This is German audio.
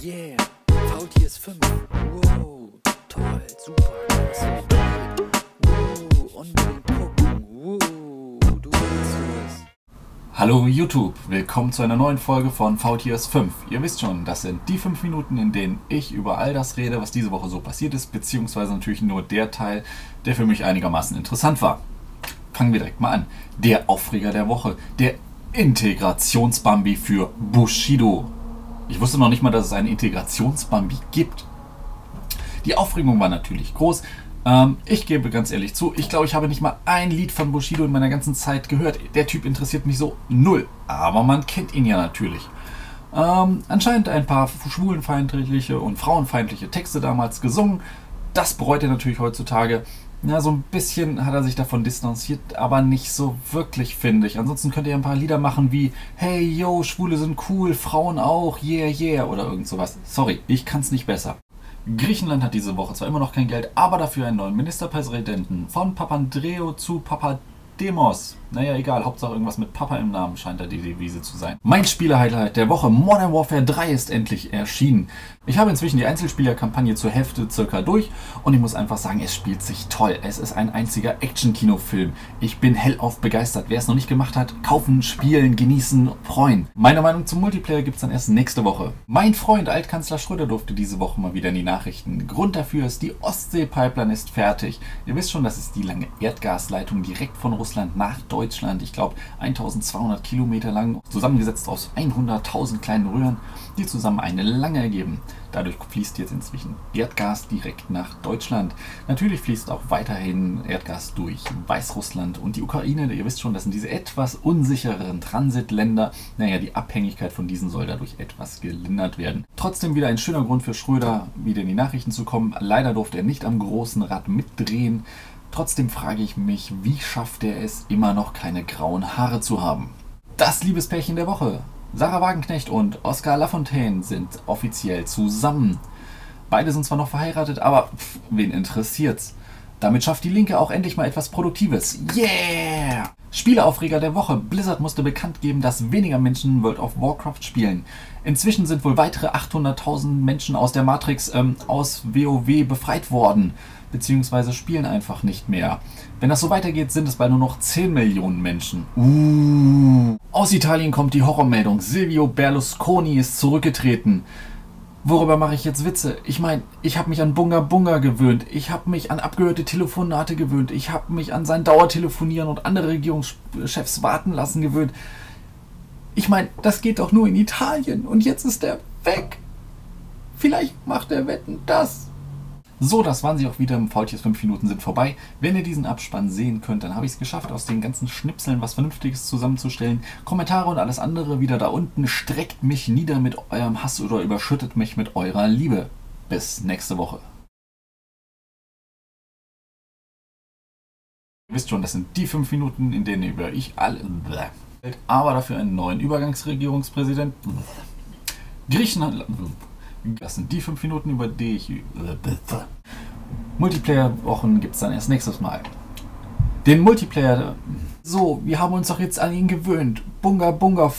Yeah, VTS 5. Wow, toll, super, klasse. Wow, unbedingt gucken. Wow, du willst es. Hallo YouTube, willkommen zu einer neuen Folge von VTS 5. Ihr wisst schon, das sind die 5 Minuten, in denen ich über all das rede, was diese Woche so passiert ist, beziehungsweise natürlich nur der Teil, der für mich einigermaßen interessant war. Fangen wir direkt mal an. Der Aufreger der Woche, der Integrationsbambi für Bushido. Ich wusste noch nicht mal, dass es einen Integrationsbambi gibt. Die Aufregung war natürlich groß. Ähm, ich gebe ganz ehrlich zu, ich glaube, ich habe nicht mal ein Lied von Bushido in meiner ganzen Zeit gehört. Der Typ interessiert mich so null. Aber man kennt ihn ja natürlich. Ähm, anscheinend ein paar schwulenfeindliche und frauenfeindliche Texte damals gesungen. Das bereut er natürlich heutzutage. Ja, so ein bisschen hat er sich davon distanziert, aber nicht so wirklich, finde ich. Ansonsten könnt ihr ein paar Lieder machen wie Hey, yo, Schwule sind cool, Frauen auch, yeah, yeah oder irgend sowas. Sorry, ich kann's nicht besser. Griechenland hat diese Woche zwar immer noch kein Geld, aber dafür einen neuen Ministerpräsidenten. Von Papandreou zu Papademos. Naja, egal, Hauptsache irgendwas mit Papa im Namen scheint da die Devise zu sein. Mein Spielerhighlight der Woche, Modern Warfare 3 ist endlich erschienen. Ich habe inzwischen die Einzelspielerkampagne zur Hälfte circa durch und ich muss einfach sagen, es spielt sich toll. Es ist ein einziger Action-Kinofilm. Ich bin hellauf begeistert. Wer es noch nicht gemacht hat, kaufen, spielen, genießen, freuen. Meine Meinung zum Multiplayer gibt es dann erst nächste Woche. Mein Freund Altkanzler Schröder durfte diese Woche mal wieder in die Nachrichten. Grund dafür ist, die Ostsee-Pipeline ist fertig. Ihr wisst schon, das ist die lange Erdgasleitung direkt von Russland nach Deutschland. Deutschland, ich glaube 1200 Kilometer lang, zusammengesetzt aus 100.000 kleinen Röhren, die zusammen eine Lange ergeben. Dadurch fließt jetzt inzwischen Erdgas direkt nach Deutschland. Natürlich fließt auch weiterhin Erdgas durch Weißrussland und die Ukraine. Ihr wisst schon, das sind diese etwas unsicheren Transitländer. Naja, die Abhängigkeit von diesen soll dadurch etwas gelindert werden. Trotzdem wieder ein schöner Grund für Schröder, wieder in die Nachrichten zu kommen. Leider durfte er nicht am großen Rad mitdrehen. Trotzdem frage ich mich, wie schafft er es, immer noch keine grauen Haare zu haben? Das Liebespärchen der Woche. Sarah Wagenknecht und Oscar Lafontaine sind offiziell zusammen. Beide sind zwar noch verheiratet, aber pff, wen interessiert's? Damit schafft die Linke auch endlich mal etwas Produktives. Yeah! Spieleaufreger der Woche. Blizzard musste bekannt geben, dass weniger Menschen World of Warcraft spielen. Inzwischen sind wohl weitere 800.000 Menschen aus der Matrix ähm, aus WoW befreit worden beziehungsweise spielen einfach nicht mehr. Wenn das so weitergeht, sind es bald nur noch 10 Millionen Menschen. Uh. Aus Italien kommt die Horrormeldung. Silvio Berlusconi ist zurückgetreten. Worüber mache ich jetzt Witze? Ich meine, ich habe mich an Bunga Bunga gewöhnt. Ich habe mich an abgehörte Telefonate gewöhnt. Ich habe mich an sein Dauertelefonieren und andere Regierungschefs warten lassen gewöhnt. Ich meine, das geht doch nur in Italien und jetzt ist er weg. Vielleicht macht er Wetten das. So, das waren sie auch wieder. VTS 5 Minuten sind vorbei. Wenn ihr diesen Abspann sehen könnt, dann habe ich es geschafft, aus den ganzen Schnipseln was Vernünftiges zusammenzustellen. Kommentare und alles andere wieder da unten. Streckt mich nieder mit eurem Hass oder überschüttet mich mit eurer Liebe. Bis nächste Woche. Ihr wisst schon, das sind die fünf Minuten, in denen über ich alle. Aber dafür einen neuen Übergangsregierungspräsident. Griechenland. Das sind die fünf Minuten, über die ich. Multiplayer-Wochen gibt es dann erst nächstes Mal. Den Multiplayer. So, wir haben uns doch jetzt an ihn gewöhnt. Bunga Bunga.